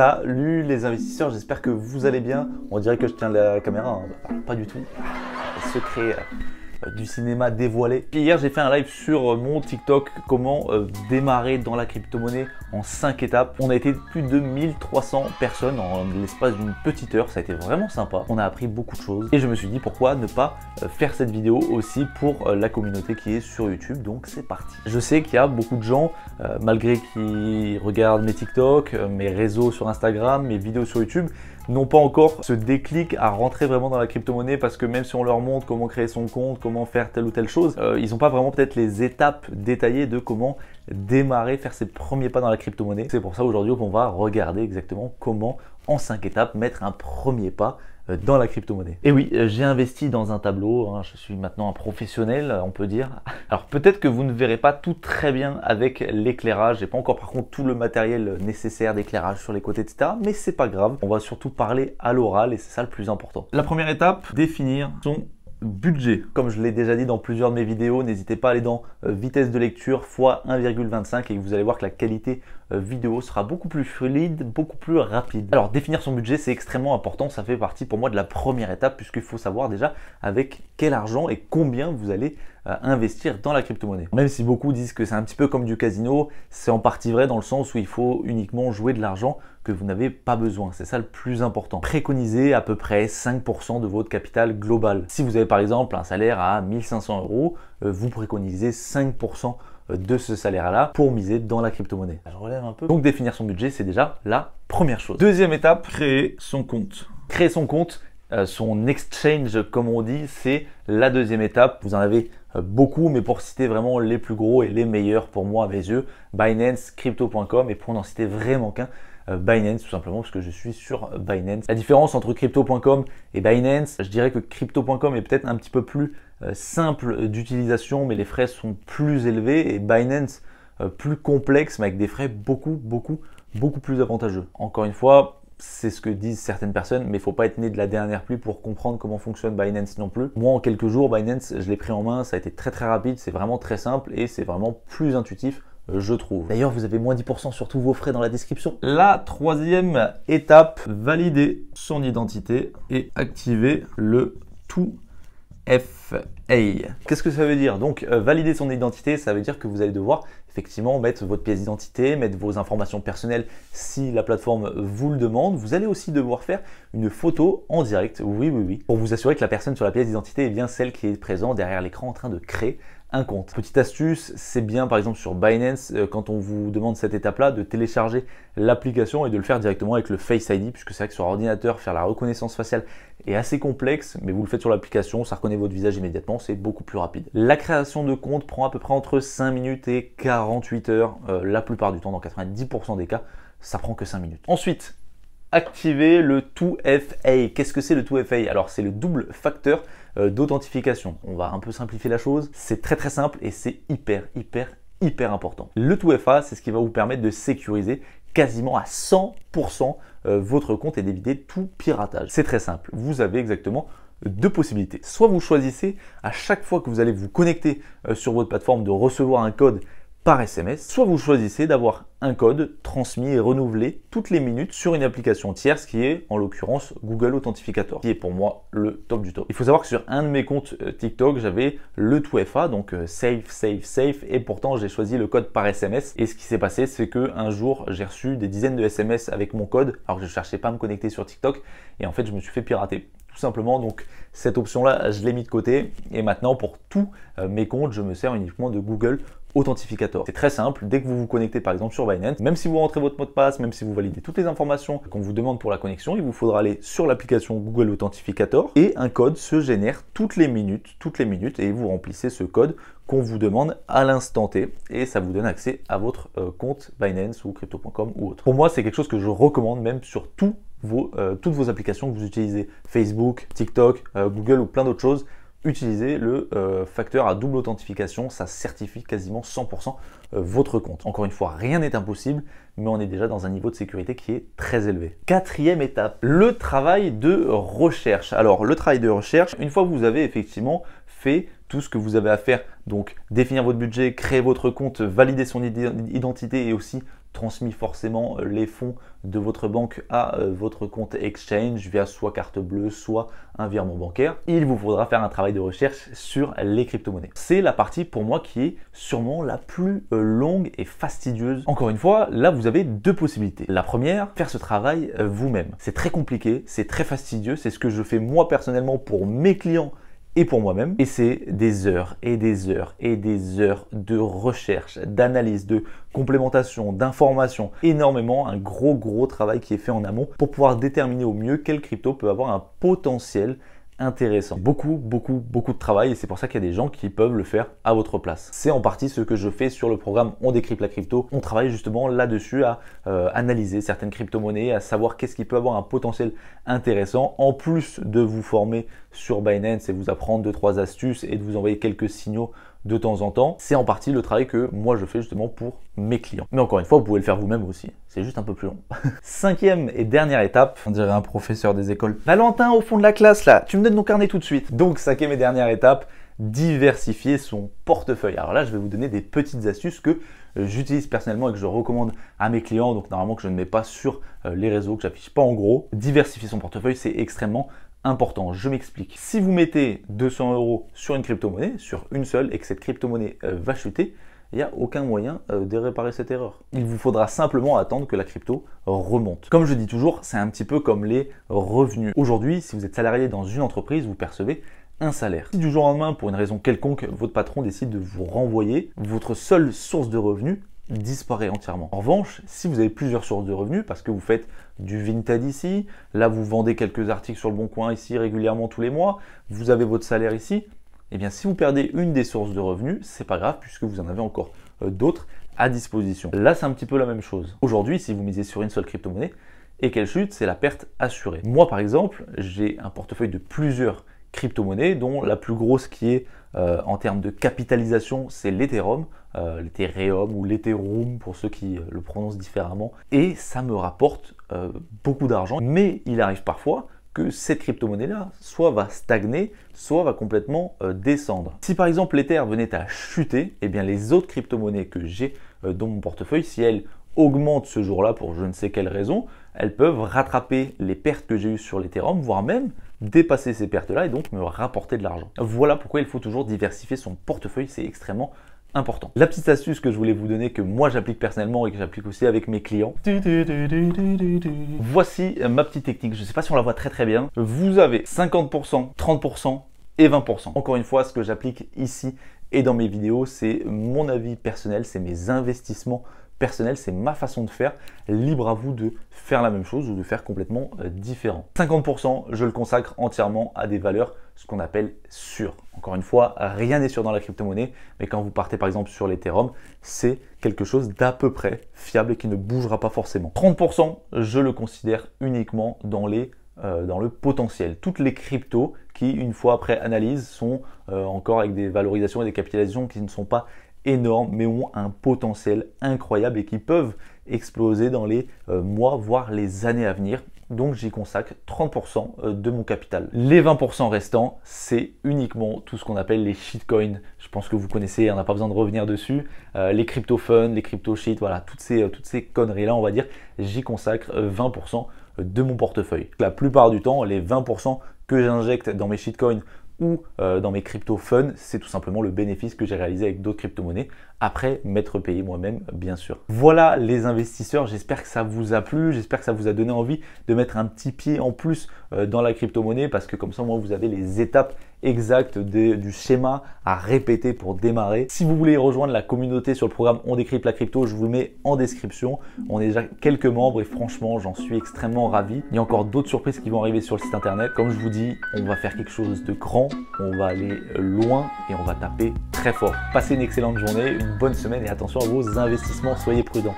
Salut les investisseurs, j'espère que vous allez bien. On dirait que je tiens la caméra, hein. pas du tout. Secret euh, du cinéma dévoilé. hier, j'ai fait un live sur mon TikTok, comment euh, démarrer dans la crypto-monnaie en 5 étapes. On a été plus de 1300 personnes en l'espace d'une petite heure, ça a été vraiment sympa. On a appris beaucoup de choses et je me suis dit pourquoi ne pas euh, faire cette vidéo aussi pour la communauté qui est sur YouTube. Donc c'est parti. Je sais qu'il y a beaucoup de gens, malgré qu'ils regardent mes TikTok, mes réseaux sur Instagram, mes vidéos sur YouTube, n'ont pas encore ce déclic à rentrer vraiment dans la crypto-monnaie parce que même si on leur montre comment créer son compte, comment faire telle ou telle chose, euh, ils n'ont pas vraiment peut-être les étapes détaillées de comment démarrer, faire ses premiers pas dans la crypto-monnaie. C'est pour ça aujourd'hui qu'on va regarder exactement comment en 5 étapes mettre un premier pas dans la crypto-monnaie. Et oui, euh, j'ai investi dans un tableau, hein, je suis maintenant un professionnel, on peut dire. Alors peut-être que vous ne verrez pas tout très bien avec l'éclairage, j'ai pas encore par contre tout le matériel nécessaire d'éclairage sur les côtés, etc. Mais c'est pas grave, on va surtout parler à l'oral et c'est ça le plus important. La première étape, définir son budget. Comme je l'ai déjà dit dans plusieurs de mes vidéos, n'hésitez pas à aller dans euh, vitesse de lecture x 1,25 et vous allez voir que la qualité euh, vidéo sera beaucoup plus fluide, beaucoup plus rapide. Alors définir son budget c'est extrêmement important, ça fait partie pour moi de la première étape puisqu'il faut savoir déjà avec quel argent et combien vous allez euh, investir dans la crypto-monnaie. Même si beaucoup disent que c'est un petit peu comme du casino, c'est en partie vrai dans le sens où il faut uniquement jouer de l'argent que vous n'avez pas besoin. C'est ça le plus important. Préconisez à peu près 5% de votre capital global. Si vous avez par exemple un salaire à 1500 euros, euh, vous préconisez 5% de ce salaire-là pour miser dans la crypto-monnaie. Je relève un peu. Donc définir son budget, c'est déjà la première chose. Deuxième étape, créer son compte. Créer son compte, euh, son exchange comme on dit, c'est la deuxième étape. Vous en avez beaucoup, mais pour citer vraiment les plus gros et les meilleurs pour moi à mes yeux, Binance, Crypto.com et pour n'en citer vraiment qu'un, euh, Binance tout simplement parce que je suis sur Binance. La différence entre crypto.com et Binance, je dirais que crypto.com est peut-être un petit peu plus euh, simple d'utilisation mais les frais sont plus élevés et Binance euh, plus complexe mais avec des frais beaucoup beaucoup beaucoup plus avantageux. Encore une fois, c'est ce que disent certaines personnes, mais il faut pas être né de la dernière pluie pour comprendre comment fonctionne Binance non plus. Moi, en quelques jours, Binance, je l'ai pris en main, ça a été très très rapide, c'est vraiment très simple et c'est vraiment plus intuitif je trouve. D'ailleurs, vous avez moins 10% sur tous vos frais dans la description. La troisième étape, valider son identité et activer le tout FA. Qu'est-ce que ça veut dire? Donc, euh, valider son identité, ça veut dire que vous allez devoir effectivement mettre votre pièce d'identité, mettre vos informations personnelles si la plateforme vous le demande. Vous allez aussi devoir faire une photo en direct, oui, oui, oui, pour vous assurer que la personne sur la pièce d'identité est bien celle qui est présente derrière l'écran en train de créer un compte. Petite astuce, c'est bien par exemple sur Binance, euh, quand on vous demande cette étape-là, de télécharger l'application et de le faire directement avec le Face ID, puisque c'est vrai que sur ordinateur, faire la reconnaissance faciale est assez complexe, mais vous le faites sur l'application, ça reconnaît votre visage immédiatement, c'est beaucoup plus rapide. La création de compte prend à peu près entre 5 minutes et 48 heures, euh, la plupart du temps, dans 90% des cas, ça prend que 5 minutes. Ensuite, activer le 2FA. Qu'est-ce que c'est le 2FA Alors c'est le double facteur euh, d'authentification. On va un peu simplifier la chose. C'est très très simple et c'est hyper hyper hyper important. Le 2FA, c'est ce qui va vous permettre de sécuriser quasiment à 100% euh, votre compte et d'éviter tout piratage. C'est très simple. Vous avez exactement deux possibilités. Soit vous choisissez à chaque fois que vous allez vous connecter euh, sur votre plateforme de recevoir un code par SMS, soit vous choisissez d'avoir un code transmis et renouvelé toutes les minutes sur une application tierce qui est en l'occurrence Google Authentificator, qui est pour moi le top du top. Il faut savoir que sur un de mes comptes euh, TikTok, j'avais le 2FA, donc euh, safe, safe, safe, et pourtant j'ai choisi le code par SMS. Et ce qui s'est passé, c'est que un jour j'ai reçu des dizaines de SMS avec mon code, alors que je cherchais pas à me connecter sur TikTok, et en fait je me suis fait pirater tout simplement. Donc cette option-là, je l'ai mis de côté. Et maintenant, pour tous euh, mes comptes, je me sers uniquement de Google Authentificator. C'est très simple, dès que vous vous connectez par exemple sur Binance, même si vous rentrez votre mot de passe, même si vous validez toutes les informations qu'on vous demande pour la connexion, il vous faudra aller sur l'application Google Authentificator et un code se génère toutes les minutes, toutes les minutes et vous remplissez ce code qu'on vous demande à l'instant T et ça vous donne accès à votre euh, compte Binance ou crypto.com ou autre. Pour moi, c'est quelque chose que je recommande même sur euh, toutes vos applications que vous utilisez, Facebook, TikTok, euh, Google ou plein d'autres choses utilisez le euh, facteur à double authentification, ça certifie quasiment 100% euh, votre compte. Encore une fois, rien n'est impossible, mais on est déjà dans un niveau de sécurité qui est très élevé. Quatrième étape, le travail de recherche. Alors le travail de recherche, une fois que vous avez effectivement fait tout ce que vous avez à faire, donc définir votre budget, créer votre compte, valider son identité et aussi transmis forcément euh, les fonds de votre banque à euh, votre compte exchange via soit carte bleue, soit un virement bancaire. Il vous faudra faire un travail de recherche sur les crypto-monnaies. C'est la partie pour moi qui est sûrement la plus euh, longue et fastidieuse. Encore une fois, là vous avez deux possibilités. La première, faire ce travail vous-même. C'est très compliqué, c'est très fastidieux, c'est ce que je fais moi personnellement pour mes clients et pour moi-même. Et c'est des heures et des heures et des heures de recherche, d'analyse, de complémentation, d'information. Énormément, un gros gros travail qui est fait en amont pour pouvoir déterminer au mieux quel crypto peut avoir un potentiel intéressant. Beaucoup, beaucoup, beaucoup de travail et c'est pour ça qu'il y a des gens qui peuvent le faire à votre place. C'est en partie ce que je fais sur le programme On décrypte la crypto. On travaille justement là-dessus à euh, analyser certaines crypto-monnaies, à savoir qu'est-ce qui peut avoir un potentiel intéressant, en plus de vous former sur Binance et vous apprendre deux trois astuces et de vous envoyer quelques signaux de temps en temps. C'est en partie le travail que moi je fais justement pour mes clients. Mais encore une fois, vous pouvez le faire vous-même aussi. C'est juste un peu plus long. Cinquième et dernière étape, on dirait un professeur des écoles. Valentin, au fond de la classe là, tu me donnes mon carnet tout de suite. Donc cinquième et dernière étape, diversifier son portefeuille. Alors là, je vais vous donner des petites astuces que euh, j'utilise personnellement et que je recommande à mes clients, donc normalement que je ne mets pas sur euh, les réseaux, que j'affiche pas en gros. Diversifier son portefeuille, c'est extrêmement important. Je m'explique. Si vous mettez 200 euros sur une crypto-monnaie, sur une seule, et que cette crypto-monnaie euh, va chuter, il n'y a aucun moyen de réparer cette erreur. Il vous faudra simplement attendre que la crypto remonte. Comme je dis toujours, c'est un petit peu comme les revenus. Aujourd'hui, si vous êtes salarié dans une entreprise, vous percevez un salaire. Si du jour au lendemain, pour une raison quelconque, votre patron décide de vous renvoyer, votre seule source de revenus disparaît entièrement. En revanche, si vous avez plusieurs sources de revenus, parce que vous faites du Vinted ici, là vous vendez quelques articles sur le bon coin ici régulièrement tous les mois, vous avez votre salaire ici, et eh bien si vous perdez une des sources de revenus, c'est pas grave puisque vous en avez encore euh, d'autres à disposition. Là c'est un petit peu la même chose. Aujourd'hui, si vous misez sur une seule crypto-monnaie et qu'elle chute, c'est la perte assurée. Moi par exemple, j'ai un portefeuille de plusieurs crypto-monnaies, dont la plus grosse qui est euh, en termes de capitalisation, c'est l'Ethereum, euh, l'Ethereum ou l'Ethereum pour ceux qui euh, le prononcent différemment. Et ça me rapporte beaucoup d'argent. Mais il arrive parfois que cette crypto-monnaie-là soit va stagner, soit va complètement descendre. Si par exemple l'Ether venait à chuter, eh bien les autres crypto-monnaies que j'ai dans mon portefeuille, si elles augmentent ce jour-là pour je ne sais quelle raison, elles peuvent rattraper les pertes que j'ai eues sur l'Ethereum, voire même dépasser ces pertes-là et donc me rapporter de l'argent. Voilà pourquoi il faut toujours diversifier son portefeuille, c'est extrêmement important. La petite astuce que je voulais vous donner, que moi j'applique personnellement et que j'applique aussi avec mes clients. Voici ma petite technique, je ne sais pas si on la voit très très bien. Vous avez 50%, 30% et 20%. Encore une fois, ce que j'applique ici et dans mes vidéos, c'est mon avis personnel, c'est mes investissements personnel, c'est ma façon de faire. Libre à vous de faire la même chose ou de faire complètement euh, différent. 50%, je le consacre entièrement à des valeurs, ce qu'on appelle sûres. Encore une fois, rien n'est sûr dans la crypto-monnaie, mais quand vous partez par exemple sur l'Ethereum, c'est quelque chose d'à peu près fiable et qui ne bougera pas forcément. 30%, je le considère uniquement euh, dans le potentiel. Toutes les cryptos qui, une fois après analyse, sont euh, encore avec des valorisations et des capitalisations qui ne sont pas énormes, mais ont un potentiel incroyable et qui peuvent exploser dans les euh, mois, voire les années à venir. Donc j'y consacre 30% euh, de mon capital. Les 20% restants, c'est uniquement tout ce qu'on appelle les shitcoins. Je pense que vous connaissez, on n'a pas besoin de revenir dessus. Euh, les crypto fun, les crypto shit, voilà, toutes ces, toutes ces conneries-là, on va dire, j'y consacre 20% de mon portefeuille. La plupart du temps, les 20% que j'injecte dans mes shitcoins euh, dans mes crypto fun, c'est tout simplement le bénéfice que j'ai réalisé avec d'autres crypto-monnaies, après m'être payé moi-même, bien sûr. Voilà les investisseurs, j'espère que ça vous a plu, j'espère que ça vous a donné envie de mettre un petit pied en plus euh, dans la crypto-monnaie, parce que comme ça, moi, vous avez les étapes exactes du schéma à répéter pour démarrer. Si vous voulez rejoindre la communauté sur le programme On décrypte la crypto, je vous le mets en description. On est déjà quelques membres et franchement, j'en suis extrêmement ravi. Il y a encore d'autres surprises qui vont arriver sur le site internet. Comme je vous dis, on va faire quelque chose de grand, on va aller loin et on va taper très fort. Passez une excellente journée, une bonne semaine et attention à vos investissements, soyez prudents.